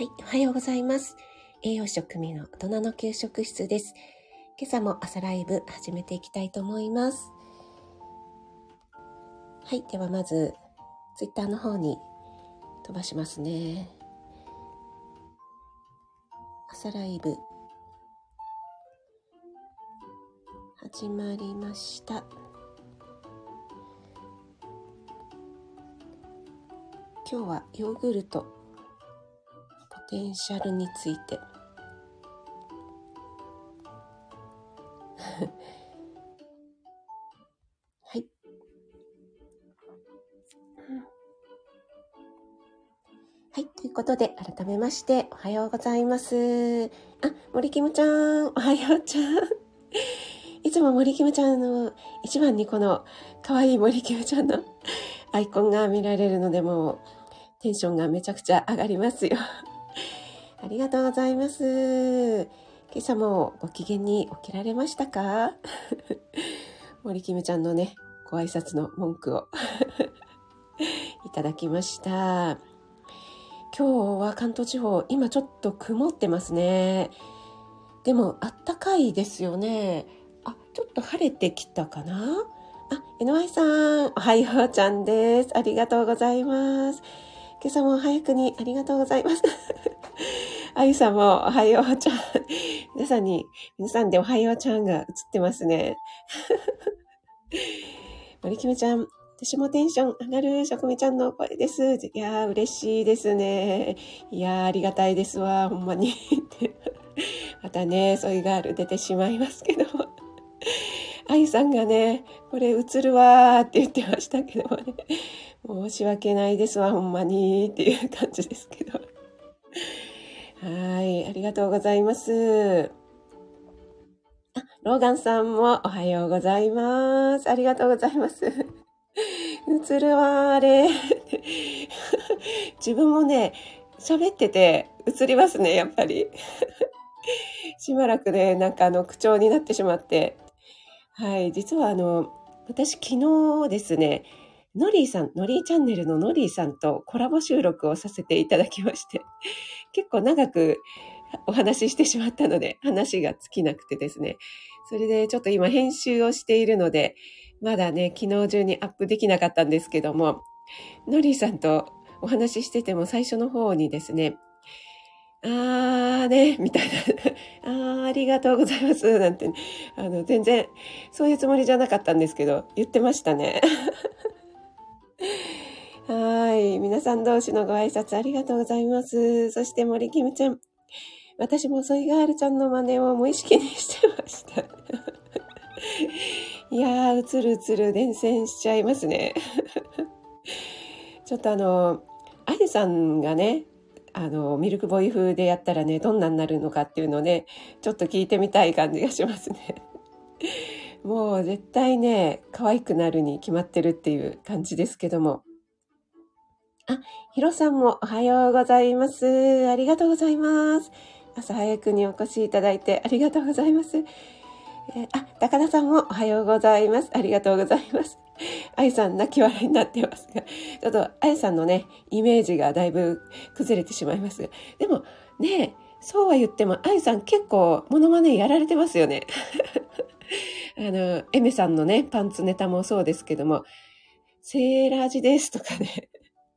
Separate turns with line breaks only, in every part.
はい、おはようございます。栄養食味の大人の給食室です。今朝も朝ライブ始めていきたいと思います。はい、ではまず、ツイッターの方に飛ばしますね。朝ライブ、始まりました。今日はヨーグルトテンシャルについて。はい、うんはい、ということで改めましておはようございます。あ、森キムちゃん。おはようちゃん。いつも森キムちゃんの一番にこの可愛い森キムちゃんの アイコンが見られるのでもうテンションがめちゃくちゃ上がりますよ。ありがとうございます。今朝もご機嫌に起きられましたか？森キムちゃんのね、ご挨拶の文句を いただきました。今日は関東地方、今ちょっと曇ってますね。でも、あったかいですよね。あ、ちょっと晴れてきたかな？あ、NY さん、おはようちゃんです。ありがとうございます。今朝も早くにありがとうございます。あゆさんもおはようちゃん。皆さんに、皆さんでおはようちゃんが映ってますね。森キムちゃん、私もテンション上がる食味ちゃんの声です。いやー、嬉しいですね。いやー、ありがたいですわ、ほんまに。またね、ソイガール出てしまいますけども。あゆさんがね、これ映るわーって言ってましたけどもね。申し訳ないですわ、ほんまにっていう感じですけど。はい、ありがとうございます。あ、ローガンさんもおはようございます。ありがとうございます。映るわ、あれ。自分もね、喋ってて映りますね、やっぱり。しばらくね、なんかあの、口調になってしまって。はい、実はあの、私昨日ですね、ノリーさん、ノリーチャンネルのノリーさんとコラボ収録をさせていただきまして、結構長くお話ししてしまったので、話が尽きなくてですね。それでちょっと今編集をしているので、まだね、昨日中にアップできなかったんですけども、ノリーさんとお話ししてても最初の方にですね、あーね、みたいな、あーありがとうございます、なんて、あの、全然そういうつもりじゃなかったんですけど、言ってましたね。はい。皆さん同士のご挨拶ありがとうございます。そして森キムちゃん。私もソイガールちゃんの真似を無意識にしてました。いやー、映る映る伝染しちゃいますね。ちょっとあの、あゆさんがね、あの、ミルクボーイ風でやったらね、どんなになるのかっていうのをね、ちょっと聞いてみたい感じがしますね。もう絶対ね、可愛くなるに決まってるっていう感じですけども。あ、ヒロさんもおはようございます。ありがとうございます。朝早くにお越しいただいてありがとうございます。えーあ、高田さんもおはようございます。ありがとうございます。あゆさん泣き笑いになってますが、ちょっとあゆさんのね、イメージがだいぶ崩れてしまいます。でもね、そうは言っても、あゆさん結構モノマネやられてますよね。あの、エメさんのね、パンツネタもそうですけども、セーラージですとかね、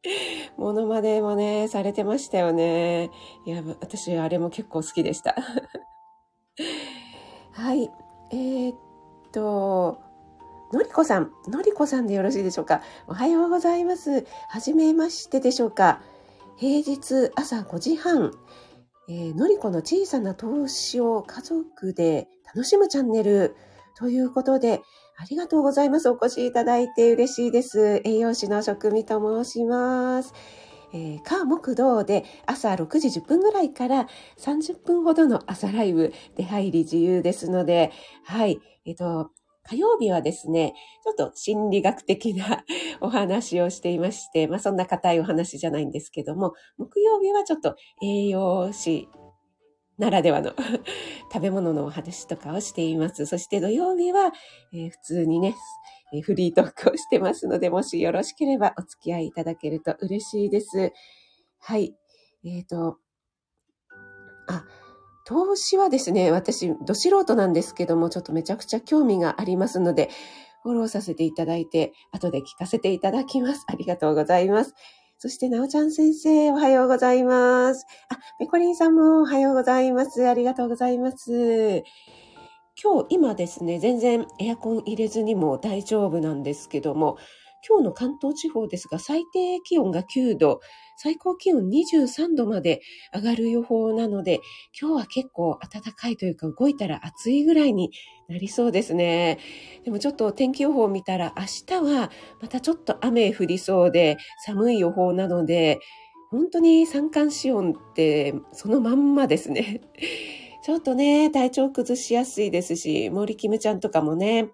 モノマネもね、されてましたよね。いや、私、あれも結構好きでした。はい。えーっと、のりこさん、のりこさんでよろしいでしょうか。おはようございます。はじめましてでしょうか。平日朝5時半、えーのりこの小さな投資を家族で楽しむチャンネルということで、ありがとうございます。お越しいただいて嬉しいです。栄養士の食味と申します。えー、火木道で朝6時10分ぐらいから30分ほどの朝ライブ出入り自由ですので、はい。えっ、と、火曜日はですね、ちょっと心理学的な お話をしていまして、まあそんな硬いお話じゃないんですけども、木曜日はちょっと栄養士ならではの 食べ物のお話とかをしています。そして土曜日は、えー普通にね、えーフリートークをしてますので、もしよろしければお付き合いいただけると嬉しいです。はい。えっ、と、あ、投資はですね、私、ど素人なんですけども、ちょっとめちゃくちゃ興味がありますので、フォローさせていただいて、後で聞かせていただきます。ありがとうございます。そして、なおちゃん先生、おはようございます。あ、ペコリンさんもおはようございます。ありがとうございます。今日、今ですね、全然エアコン入れずにも大丈夫なんですけども、今日の関東地方ですが、最低気温が9度、最高気温23度まで上がる予報なので、今日は結構暖かいというか、動いたら暑いぐらいになりそうですね。でもちょっと天気予報を見たら、明日はまたちょっと雨降りそうで、寒い予報なので、本当に三寒四温ってそのまんまですね。ちょっとね、体調崩しやすいですし、森キムちゃんとかもね、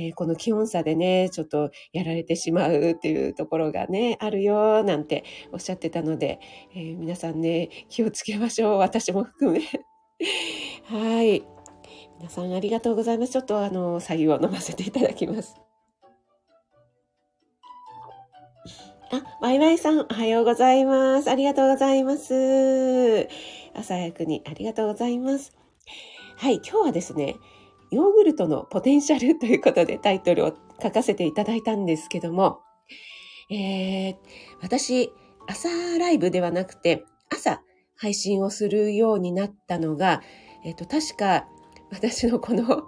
えー、この気温差でね、ちょっとやられてしまうっていうところがね、あるよ、なんておっしゃってたので、えー、皆さんね、気をつけましょう。私も含め。はい。皆さんありがとうございます。ちょっとあの、左右を飲ませていただきます。あ、ワイワイさん、おはようございます。ありがとうございます。朝早くにありがとうございます。はい、今日はですね、ヨーグルトのポテンシャルということでタイトルを書かせていただいたんですけども、えー、私、朝ライブではなくて、朝配信をするようになったのが、えっ、ー、と、確か私のこの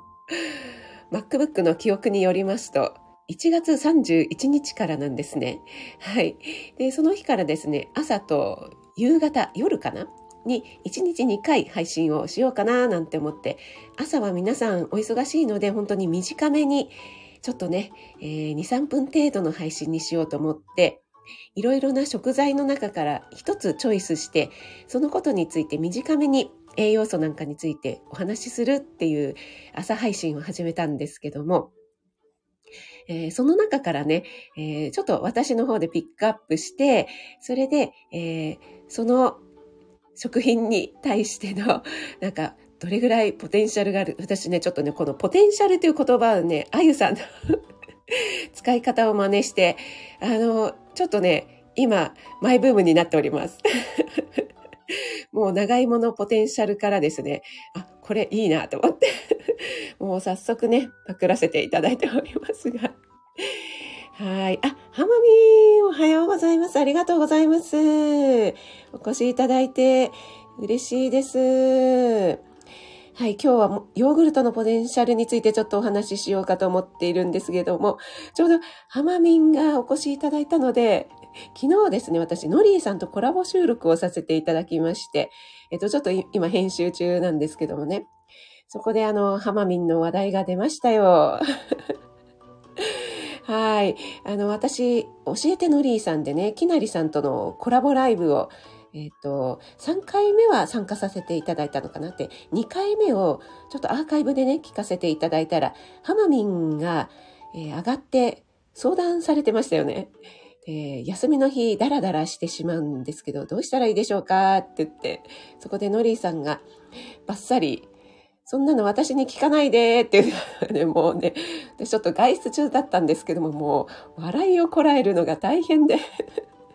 MacBook の記憶によりますと、1月31日からなんですね。はい。で、その日からですね、朝と夕方、夜かなに1日2回配信をしようかななんて思って、朝は皆さんお忙しいので本当に短めに、ちょっとね、えー、2、3分程度の配信にしようと思って、いろいろな食材の中から一つチョイスして、そのことについて短めに栄養素なんかについてお話しするっていう朝配信を始めたんですけども、えー、その中からね、えー、ちょっと私の方でピックアップして、それで、えー、その食品に対しての、なんか、どれぐらいポテンシャルがある？私ね、ちょっとね、このポテンシャルという言葉をね、あゆさんの 使い方を真似して、あの、ちょっとね、今、マイブームになっております。もう長芋のポテンシャルからですね、あ、これいいなと思って、もう早速ね、パクらせていただいておりますが。はい。あ、ハマミー、おはようございます。ありがとうございます。お越しいただいて嬉しいです。はい、今日はヨーグルトのポテンシャルについてちょっとお話ししようかと思っているんですけども、ちょうどハマミンがお越しいただいたので、昨日ですね、私、ノリーさんとコラボ収録をさせていただきまして、えっと、ちょっと今編集中なんですけどもね、そこであの、ハマミンの話題が出ましたよ。はい。あの、私、教えてのりーさんでね、きなりさんとのコラボライブを、えっ、ー、と、3回目は参加させていただいたのかなって、2回目をちょっとアーカイブでね、聞かせていただいたら、ハマミンが、えー、上がって相談されてましたよね。え休みの日ダラダラしてしまうんですけど、どうしたらいいでしょうかって言って、そこでノリーさんがバッサリそんなの私に聞かないでっていう、ね、もうね、私ちょっと外出中だったんですけども、もう笑いをこらえるのが大変で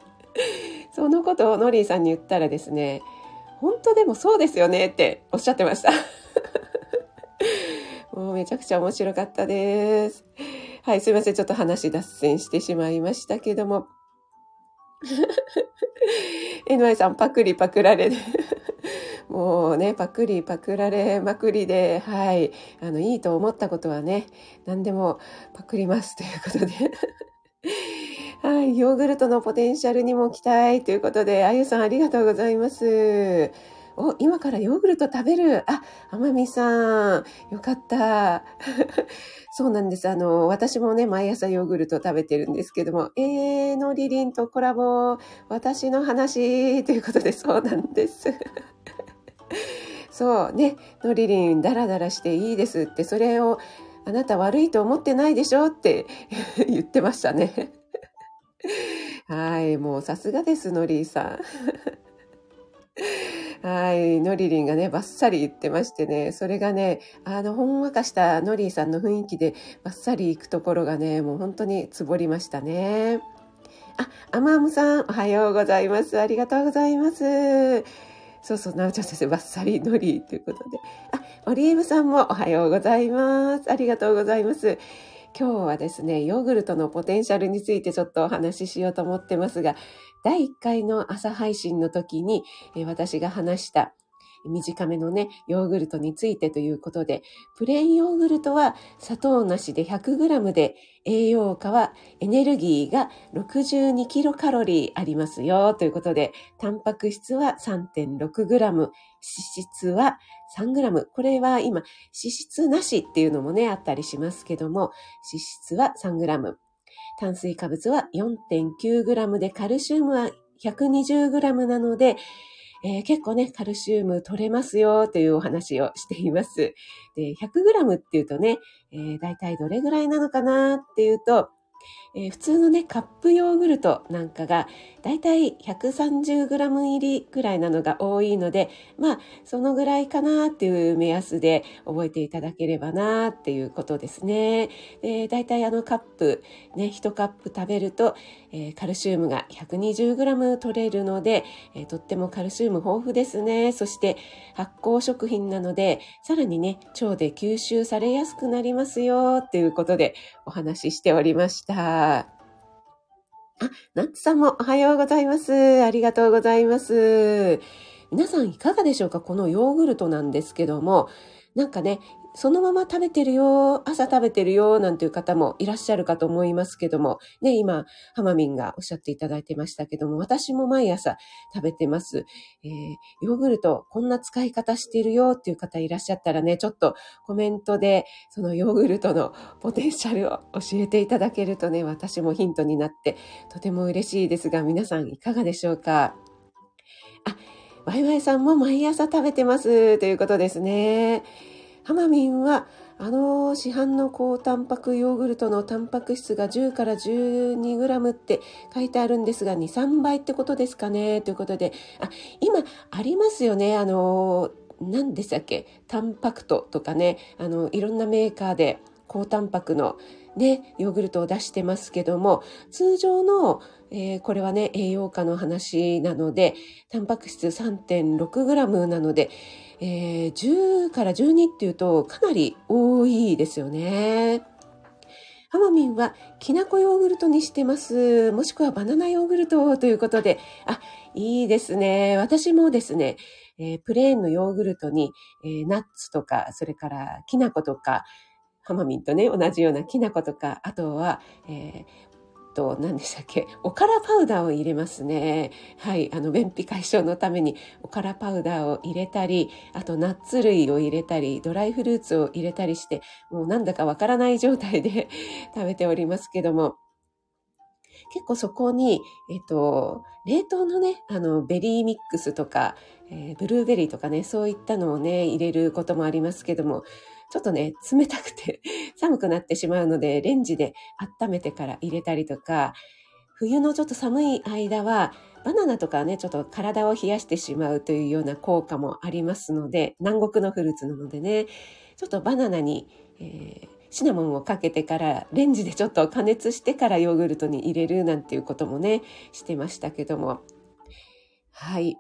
そのことをノリーさんに言ったらですね、本当でもそうですよねっておっしゃってました もうめちゃくちゃ面白かったです。はい、すいません。ちょっと話脱線してしまいましたけども。NY さん、パクリパクられもうね、パクリパクられまくりで、はい、あの、いいと思ったことはね、何でもパクりますということで。はい、ヨーグルトのポテンシャルにも期待ということで、あゆさんありがとうございます。お、今からヨーグルト食べる。あ、あまみさん。よかった。そうなんです。あの、私もね、毎朝ヨーグルト食べてるんですけども、えー、のりりんとコラボ、私の話ということで、そうなんです。そうね、のりりんダラダラしていいですって、それをあなた悪いと思ってないでしょって 言ってましたね。はい、もうさすがです、のりーさん。はい、のりりんがね、バッサリ言ってましてね、それがね、あの、ほんわかしたのりーさんの雰囲気でバッサリ行くところがね、もう本当につぼりましたね。あ、あまむさん、おはようございます。ありがとうございます。そうそう、なおちゃん先生、バッサリのりということで。あ、オリーブさんもおはようございます。ありがとうございます。今日はですね、ヨーグルトのポテンシャルについてちょっとお話ししようと思ってますが、第1回の朝配信の時に、え私が話した短めのね、ヨーグルトについてということで、プレーンヨーグルトは砂糖なしで 100g で栄養価はエネルギーが62キロカロリーありますよということで、タンパク質は 3.6g、脂質は 3g。これは今、脂質なしっていうのもね、あったりしますけども、脂質は 3g。炭水化物は 4.9g でカルシウムは 120g なので、えー、結構ね、カルシウム取れますよというお話をしています。で、100g っていうとね、えー、大体どれぐらいなのかなっていうと、えー、普通のね、カップヨーグルトなんかが、だいたい 130g 入りぐらいなのが多いので、まあ、そのぐらいかなっていう目安で覚えていただければなっていうことですね。で、だいたいあのカップ、ね、1カップ食べると、えー、カルシウムが 120g 取れるので、えー、とってもカルシウム豊富ですね。そして発酵食品なので、さらにね、腸で吸収されやすくなりますよっていうことでお話ししておりました。あ、ナッツさんもおはようございます。ありがとうございます。皆さんいかがでしょうか？このヨーグルトなんですけども、なんかね、そのまま食べてるよ、朝食べてるよ、なんていう方もいらっしゃるかと思いますけども、ね、今、ハマミンがおっしゃっていただいてましたけども、私も毎朝食べてます。えー、ヨーグルト、こんな使い方してるよっていう方いらっしゃったらね、ちょっとコメントで、そのヨーグルトのポテンシャルを教えていただけるとね、私もヒントになって、とても嬉しいですが、皆さんいかがでしょうか？あ、ワイワイさんも毎朝食べてますということですね。ハマミンはあの市販の高タンパクヨーグルトのタンパク質が10から 12g って書いてあるんですが、2、3倍ってことですかね？ということで、あ、今ありますよね？あの、何でしたっけ？タンパクトとかね、あの、いろんなメーカーで高タンパクのね、ヨーグルトを出してますけども、通常の、えー、これはね、栄養価の話なので、タンパク質 3.6g なので、えー、10から12っていうとかなり多いですよね。ハマミンはきなこヨーグルトにしてます。もしくはバナナヨーグルトということで、あ、いいですね。私もですね、えー、プレーンのヨーグルトに、えー、ナッツとか、それからきな粉とか、ハマミンとね、同じようなきな粉とか、あとは、えー、と、何でしたっけ、おからパウダーを入れますね。はい、あの、便秘解消のためにおからパウダーを入れたり、あとナッツ類を入れたり、ドライフルーツを入れたりして、もうなんだかわからない状態で 食べておりますけども、結構そこに、えっと、冷凍のね、あの、ベリーミックスとか、えー、ブルーベリーとかね、そういったのをね、入れることもありますけども、ちょっとね、冷たくて 寒くなってしまうので、レンジで温めてから入れたりとか、冬のちょっと寒い間は、バナナとかね、ちょっと体を冷やしてしまうというような効果もありますので、南国のフルーツなのでね、ちょっとバナナに、えー、シナモンをかけてからレンジでちょっと加熱してからヨーグルトに入れるなんていうこともね、してましたけども。はい。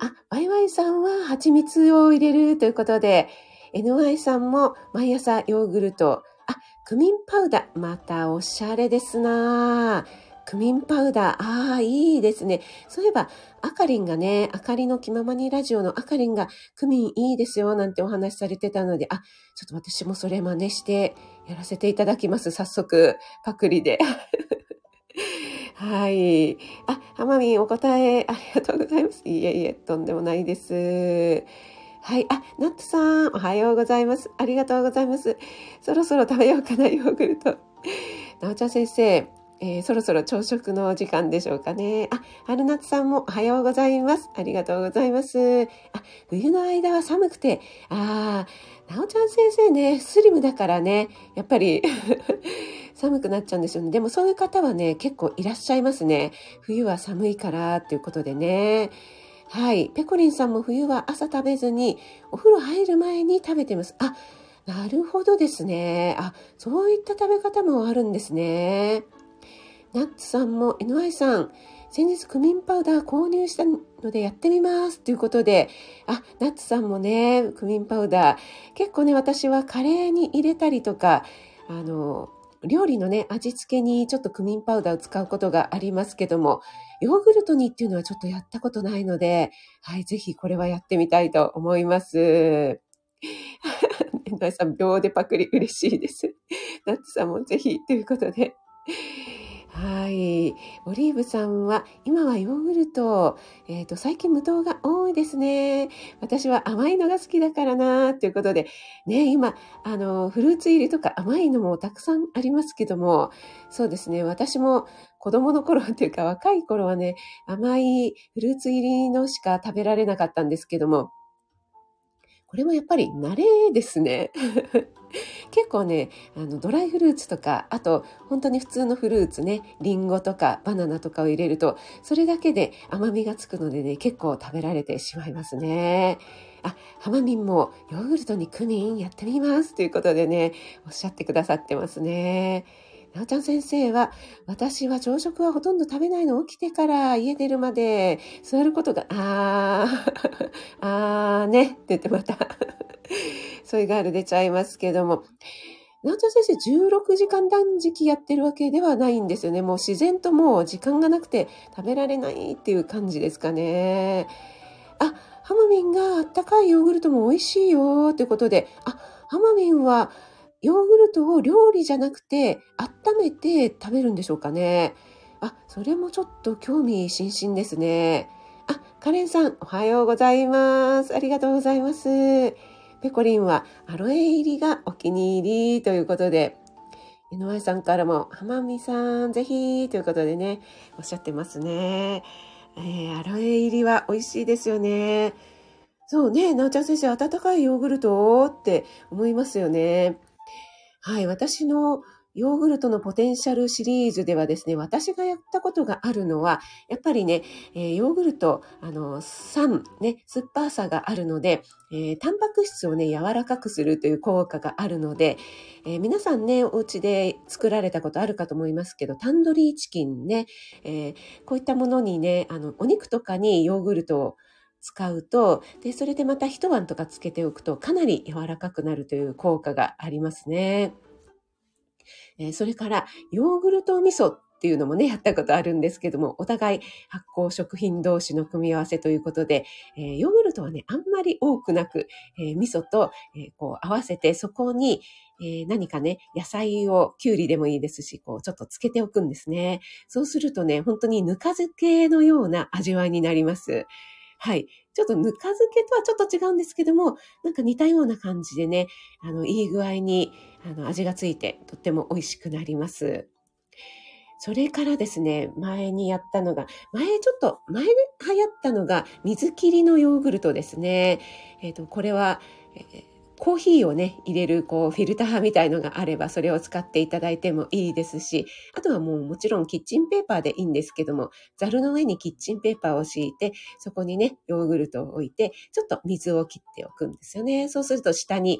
あ、ワイワイさんは蜂蜜を入れるということで、NY さんも毎朝ヨーグルト。あ、クミンパウダー。またおしゃれですなクミンパウダー。ああ、いいですね。そういえば、あかりんがね、あかりの気ままにラジオのあかりんが、クミンいいですよ、なんてお話しされてたので、あ、ちょっと私もそれ真似してやらせていただきます。早速、パクリで。はい。あ、ハマミンお答えありがとうございます。いえいえ、とんでもないです。はい。あ、ナッツさん、おはようございます。ありがとうございます。そろそろ食べようかな、ヨーグルト。なおちゃん先生、えー、そろそろ朝食の時間でしょうかね。あ、春夏さんもおはようございます。ありがとうございます。あ、冬の間は寒くて、あー、なおちゃん先生ね、スリムだからね、やっぱり 寒くなっちゃうんですよね。でもそういう方はね、結構いらっしゃいますね。冬は寒いからっていうことでね。はい。ペコリンさんも冬は朝食べずに、お風呂入る前に食べてます。あ、なるほどですね。あ、そういった食べ方もあるんですね。ナッツさんも NY さん、先日クミンパウダー購入したのでやってみますということで、あ、ナッツさんもね、クミンパウダー、結構ね、私はカレーに入れたりとか、あの、料理のね、味付けにちょっとクミンパウダーを使うことがありますけども、ヨーグルトにっていうのはちょっとやったことないので、はい、ぜひこれはやってみたいと思います。エンドさん、秒でパクリ嬉しいです。ナッツさんもぜひということで、はい。オリーブさんは、今はヨーグルト、えっ、ー、と、最近無糖が多いですね。私は甘いのが好きだからな、ということで、ね、今、あの、フルーツ入りとか甘いのもたくさんありますけども、そうですね、私も子供の頃っていうか若い頃はね、甘いフルーツ入りのしか食べられなかったんですけども、これもやっぱり慣れですね。結構ね、あの、ドライフルーツとか、あと、本当に普通のフルーツね、リンゴとかバナナとかを入れると、それだけで甘みがつくのでね、結構食べられてしまいますね。あ、ハマミンもヨーグルトにクミンやってみますということでね、おっしゃってくださってますね。なおちゃん先生は、私は朝食はほとんど食べないの起きてから家出るまで座ることが、あー、あーねって言ってまた そういうガール出ちゃいますけども、なおちゃん先生16時間断食やってるわけではないんですよね。もう自然ともう時間がなくて食べられないっていう感じですかね。あ、ハマミンがあったかいヨーグルトも美味しいよということで、あ、ハマミンはヨーグルトを料理じゃなくて温めて食べるんでしょうかね。あ、それもちょっと興味津々ですね。あ、カレンさん、おはようございます。ありがとうございます。ペコリンはアロエ入りがお気に入りということで、井上さんからも、浜美さん、ぜひということでね、おっしゃってますね。えー、アロエ入りは美味しいですよね。そうね、なおちゃん先生、温かいヨーグルトって思いますよね。はい、私のヨーグルトのポテンシャルシリーズではですね、私がやったことがあるのは、やっぱりね、えー、ヨーグルト、あの、酸、ね、酸っぱさがあるので、えー、タンパク質をね、柔らかくするという効果があるので、えー、皆さんね、お家で作られたことあるかと思いますけど、タンドリーチキンね、えこういったものにね、あの、お肉とかにヨーグルトを使うと、で、それでまた一晩とかつけておくとかなり柔らかくなるという効果がありますね。えー、それから、ヨーグルト味噌っていうのもね、やったことあるんですけども、お互い発酵食品同士の組み合わせということで、えー、ヨーグルトはね、あんまり多くなく、えー、味噌と、えこう合わせて、そこに、え何かね、野菜を、きゅうりでもいいですし、こう、ちょっとつけておくんですね。そうするとね、本当にぬか漬けのような味わいになります。はい。ちょっとぬか漬けとはちょっと違うんですけども、なんか似たような感じでね、あの、いい具合に、あの、味がついて、とっても美味しくなります。それからですね、前にやったのが、前ちょっと、前で流行ったのが、水切りのヨーグルトですね。えっ、ー、と、これは、えーコーヒーをね、入れるこうフィルターみたいのがあればそれを使っていただいてもいいですし、あとはもうもちろんキッチンペーパーでいいんですけども、ザルの上にキッチンペーパーを敷いて、そこにね、ヨーグルトを置いて、ちょっと水を切っておくんですよね。そうすると下に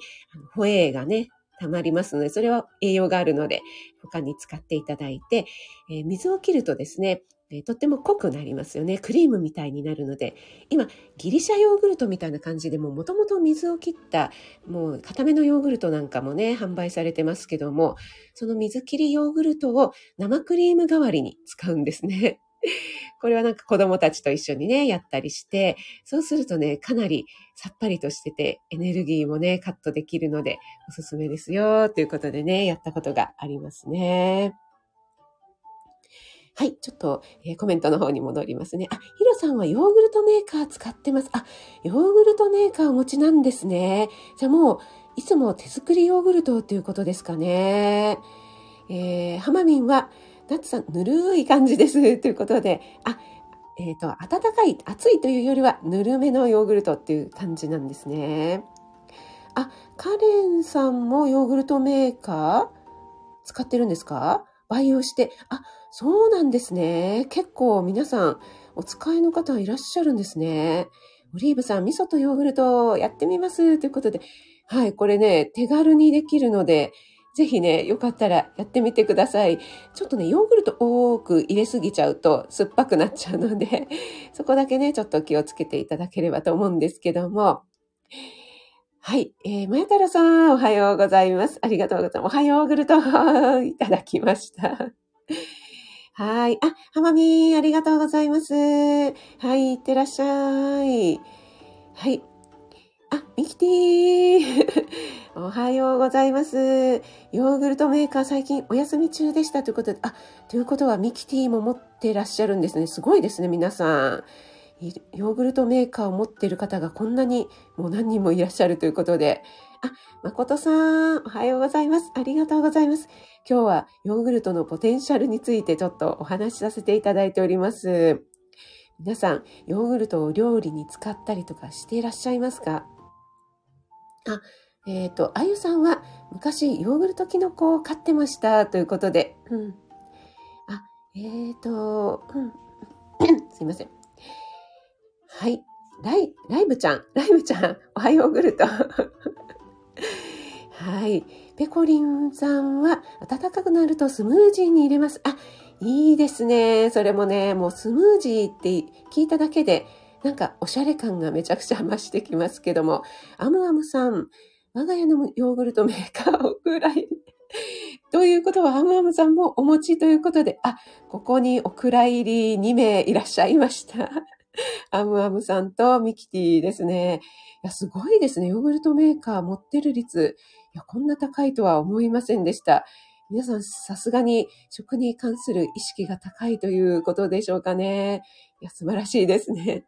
ホエーがね、溜まりますので、それは栄養があるので、他に使っていただいて、えー、水を切るとですね、えとっても濃くなりますよね。クリームみたいになるので、今、ギリシャヨーグルトみたいな感じでも、もともと水を切った、もう固めのヨーグルトなんかもね、販売されてますけども、その水切りヨーグルトを生クリーム代わりに使うんですね。これはなんか子供たちと一緒にね、やったりして、そうするとね、かなりさっぱりとしてて、エネルギーもね、カットできるので、おすすめですよ、ということでね、やったことがありますね。はい、ちょっと、えー、コメントの方に戻りますね。あ、ヒロさんはヨーグルトメーカー使ってます。あ、ヨーグルトメーカーお持ちなんですね。じゃあもう、いつも手作りヨーグルトっていうことですかね。えー、ハマミンは、ナッツさん、ぬるい感じです。ということで、あ、えっ、ー、と、暖かい、暑いというよりは、ぬるめのヨーグルトっていう感じなんですね。あ、カレンさんもヨーグルトメーカー使ってるんですか？培養して。あ、そうなんですね。結構皆さんお使いの方いらっしゃるんですね。オリーブさん、味噌とヨーグルトやってみますということで。はい、これね、手軽にできるので、ぜひね、よかったらやってみてください。ちょっとね、ヨーグルト多く入れすぎちゃうと酸っぱくなっちゃうので、そこだけね、ちょっと気をつけていただければと思うんですけども。はい。えー、まや太郎さん、おはようございます。ありがとうございます。おはようグルトいただきました。はい。あ、はまみありがとうございます。はい、いってらっしゃい。はい。あ、ミキティ おはようございます。ヨーグルトメーカー最近お休み中でしたということで、あ、ということはミキティも持ってらっしゃるんですね。すごいですね、皆さん。ヨーグルトメーカーを持っている方がこんなにもう何人もいらっしゃるということで、あ、誠さん、おはようございます。ありがとうございます。今日はヨーグルトのポテンシャルについてちょっとお話しさせていただいております。皆さん、ヨーグルトを料理に使ったりとかしていらっしゃいますか？あ、えっ、ー、と、あゆさんは昔ヨーグルトキノコを飼ってましたということで、うん。あ、えっ、ー、と、うん。すいません。はい。ライ、ライブちゃん、ライブちゃん、おはようグルト。はい。ペコリンさんは、暖かくなるとスムージーに入れます。あ、いいですね。それもね、もうスムージーって聞いただけで、なんかおしゃれ感がめちゃくちゃ増してきますけども、アムアムさん、我が家のヨーグルトメーカーをくらい。ということは、アムアムさんもお持ちということで、あ、ここにお蔵入り2名いらっしゃいました。アムアムさんとミキティですね。いや、すごいですね。ヨーグルトメーカー持ってる率。いや、こんな高いとは思いませんでした。皆さん、さすがに食に関する意識が高いということでしょうかね。いや、素晴らしいですね。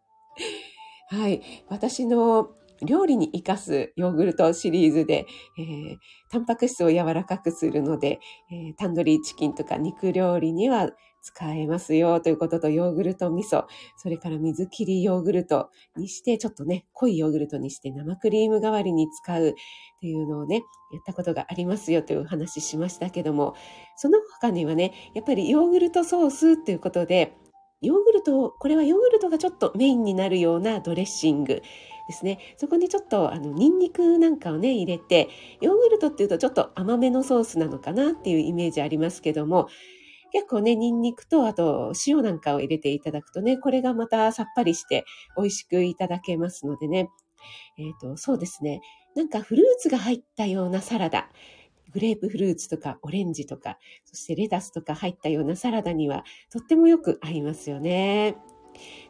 はい。私の料理に活かすヨーグルトシリーズで、えー、タンパク質を柔らかくするので、えー、タンドリーチキンとか肉料理には使えますよということと、ヨーグルト味噌、それから水切りヨーグルトにして、ちょっとね、濃いヨーグルトにして生クリーム代わりに使うっていうのをね、やったことがありますよというお話しましたけども、その他にはね、やっぱりヨーグルトソースということで、ヨーグルト、これはヨーグルトがちょっとメインになるようなドレッシングですね。そこにちょっとあのニンニクなんかをね入れて、ヨーグルトっていうとちょっと甘めのソースなのかなっていうイメージありますけども、結構ね、ニンニクとあと塩なんかを入れていただくとね、これがまたさっぱりして美味しくいただけますのでね。えっ、ー、と、そうですね。なんかフルーツが入ったようなサラダ。グレープフルーツとかオレンジとか、そしてレタスとか入ったようなサラダにはとってもよく合いますよね。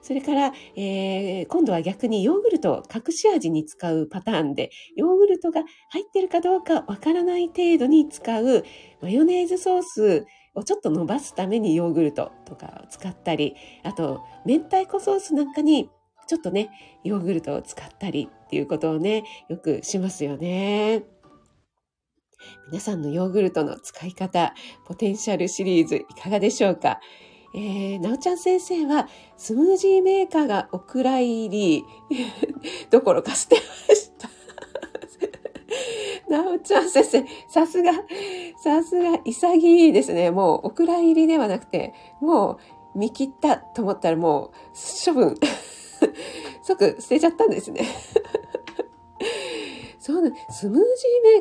それから、えー、今度は逆にヨーグルトを隠し味に使うパターンで、ヨーグルトが入ってるかどうかわからない程度に使うマヨネーズソースをちょっと伸ばすためにヨーグルトとかを使ったり、あと、明太子ソースなんかにちょっとね、ヨーグルトを使ったりっていうことをね、よくしますよね。皆さんのヨーグルトの使い方、ポテンシャルシリーズいかがでしょうか？えー、なおちゃん先生は、スムージーメーカーがお蔵入りどころか捨てました。なおちゃん先生、さすが、さすが、潔いですね。もう、お蔵入りではなくて、もう、見切ったと思ったらもう、処分。即捨てちゃったんですね。そうね、スムージー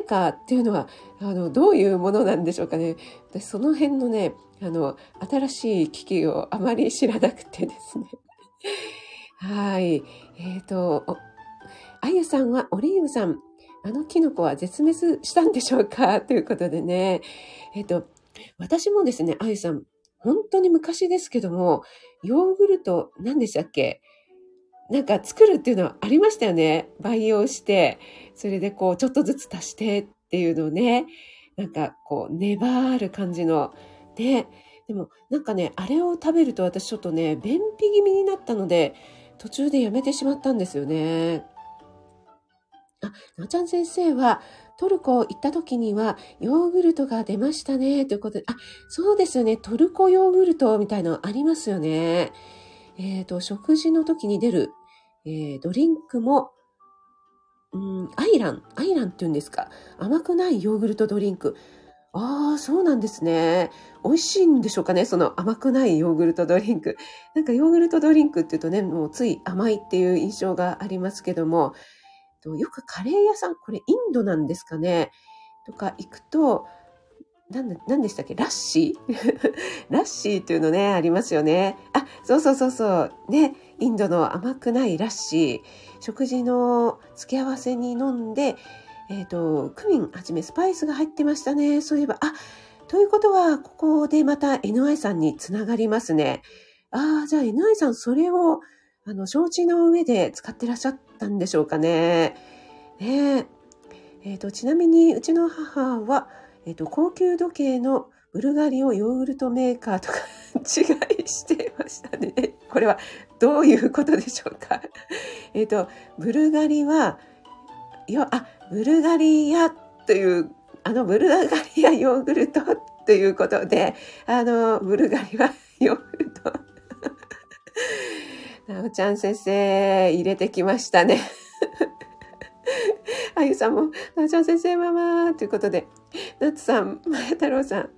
メーカーっていうのは、あの、どういうものなんでしょうかね。私、その辺のね、あの、新しい機器をあまり知らなくてですね。はい。えっ、ー、と、あゆさんはオリーブさん、あのキノコは絶滅したんでしょうか？ということでね。えっ、と、私もですね、あゆさん、本当に昔ですけども、ヨーグルト、何でしたっけ？なんか作るっていうのはありましたよね。培養して、それでこう、ちょっとずつ足してっていうのをね、なんかこう、粘る感じの、ね。でも、なんかね、あれを食べると私ちょっとね、便秘気味になったので、途中でやめてしまったんですよね。あ、なおちゃん先生は、トルコ行った時には、ヨーグルトが出ましたね、ということで、あ、そうですよね、トルコヨーグルトみたいのありますよね。えっ、ー、と、食事の時に出る、えー、ドリンクも、うん、アイラン、アイランって言うんですか。甘くないヨーグルトドリンク。ああ、そうなんですね。美味しいんでしょうかね、その甘くないヨーグルトドリンク。なんかヨーグルトドリンクって言うとね、もうつい甘いっていう印象がありますけども、よくカレー屋さん、これインドなんですかね、とか行くと、なんで、したっけ？ラッシー？ラッシーっていうのね、ありますよね。あ、そうそうそうそう。ね、インドの甘くないラッシー。食事の付け合わせに飲んで、えっ、ー、と、クミンはじめスパイスが入ってましたね。そういえば、あ、ということは、ここでまた NI さんにつながりますね。ああ、じゃあ NI さんそれを、あの、承知の上で使ってらっしゃったんでしょうかね。ねえ。ー、と、ちなみに、うちの母は、えっ、ー、と、高級時計のブルガリをヨーグルトメーカーとか 違いしてましたね。これはどういうことでしょうか。えっと、ブルガリは、よ、あ、ブルガリアという、あのブルガリアヨーグルトということで、あの、ブルガリはヨーグルト。なおちゃん先生、入れてきましたね。あゆさんも、なおちゃん先生ママということで、なつさん、まや太郎さん、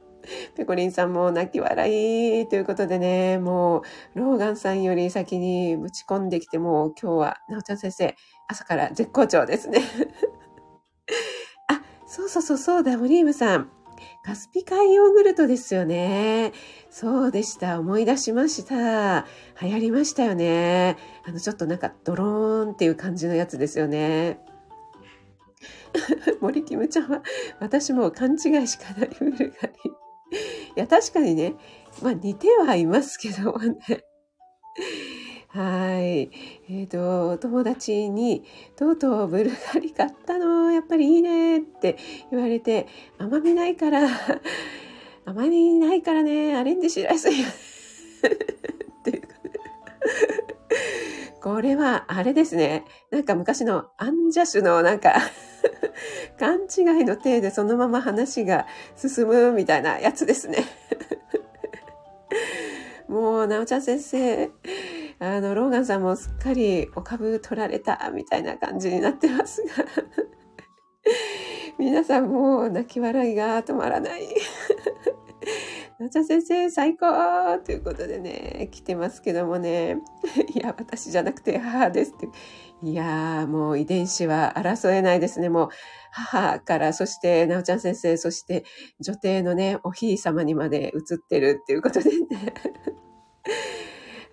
ペコリンさんも泣き笑いということでね、もう、ローガンさんより先にぶち込んできて、もう今日は、なおちゃん先生、朝から絶好調ですね。あ、そうそうそうそうだ、オリーブさん。カスピ海ヨーグルトですよね。そうでした。思い出しました。流行りましたよね。あの、ちょっとなんかドローンっていう感じのやつですよね。森キムちゃんは、私も勘違いしかないブルガリ。いや、確かにね、まあ似てはいますけどね。はい。えっ、ー、と、お友達に、とうとうブルガリ買ったの、やっぱりいいねって言われて、甘みないから、甘みないからね、アレンジしやすいよっていうこれは、あれですね。なんか昔のアンジャッシュのなんか 勘違いの体でそのまま話が進むみたいなやつですねもう、なおちゃん先生、あの、ローガンさんもすっかりお株取られたみたいな感じになってますが皆さんもう泣き笑いが止まらないなおちゃん先生最高ということでね、来てますけどもね、いや、私じゃなくて母ですって。いやー、もう遺伝子は争えないですね。もう母から、そしてなおちゃん先生、そして女帝のね、おひい様にまで移ってるっていうことでね。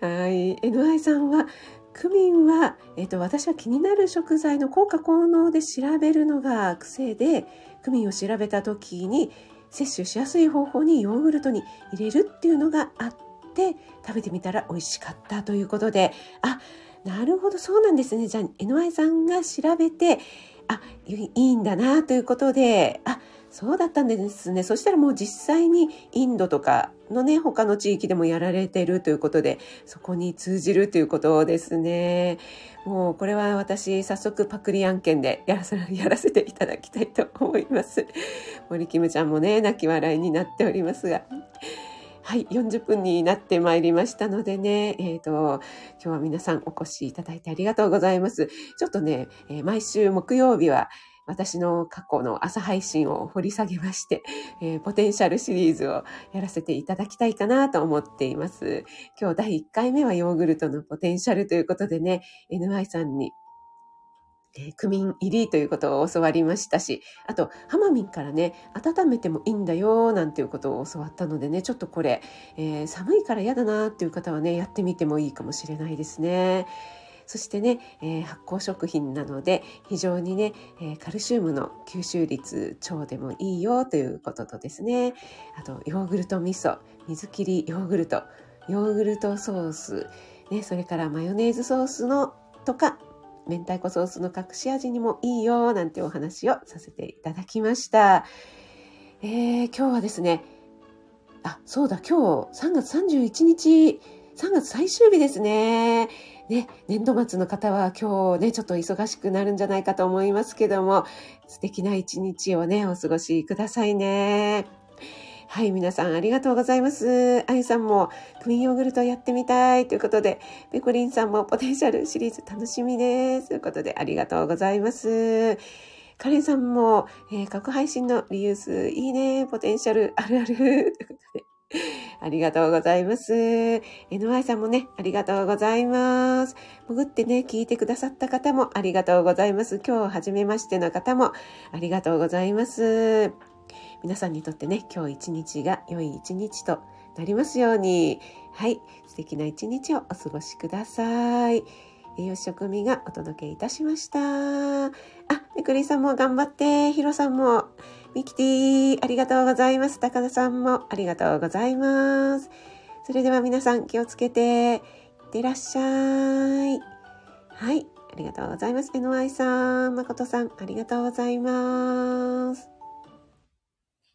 はい。NI さんは、クミンは、えっ、と、私は気になる食材の効果効能で調べるのが癖で、クミンを調べた時に、摂取しやすい方法にヨーグルトに入れるっていうのがあって食べてみたら美味しかったということであなるほどそうなんですねじゃあ NY さんが調べてあいいんだなということであそうだったんですね。そしたらもう実際にインドとかのね、他の地域でもやられてるということで、そこに通じるということですね。もうこれは私、早速パクリ案件でやらせ やらせていただきたいと思います。森キムちゃんもね、泣き笑いになっておりますが。はい、40分になってまいりましたのでね、えっ、ー、と、今日は皆さんお越しいただいてありがとうございます。ちょっとね、えー、毎週木曜日は、私の過去の朝配信を掘り下げまして、えー、ポテンシャルシリーズをやらせていただきたいかなと思っています。今日第1回目はヨーグルトのポテンシャルということでね、NY さんにえー、クミン入りということを教わりましたし、あと、ハマミンからね、温めてもいいんだよ、なんていうことを教わったのでね、ちょっとこれ、えー、寒いから嫌だなっていう方はね、やってみてもいいかもしれないですね。そしてね、えー、発酵食品なので非常にね、えー、カルシウムの吸収率腸でもいいよということとですねあとヨーグルト味噌水切りヨーグルトヨーグルトソース、ね、それからマヨネーズソースのとか明太子ソースの隠し味にもいいよなんてお話をさせていただきました。えー、今日はですね、あ、そうだ、今日3月31日、3月最終日ですね。ね、年度末の方は今日ね、ちょっと忙しくなるんじゃないかと思いますけども、素敵な一日をね、お過ごしくださいね。はい、皆さんありがとうございます。あゆさんもクミンヨーグルトやってみたいということで、ペコリンさんもポテンシャルシリーズ楽しみです。ということでありがとうございます。カレンさんも、えー、過去配信のリユースいいね、ポテンシャルあるあるということで、ありがとうございます。NY さんもね、ありがとうございます。潜ってね、聞いてくださった方もありがとうございます。今日初めましての方もありがとうございます。皆さんにとってね、今日一日が良い一日となりますように、はい、素敵な一日をお過ごしください。栄養士食味がお届けいたしました。あ、めくりさんも頑張って、ひろさんも、ミキティありがとうございます。高田さんもありがとうございます。それでは皆さん気をつけて、いってらっしゃい。はい、ありがとうございます。NY さん、誠さん、ありがとうございます。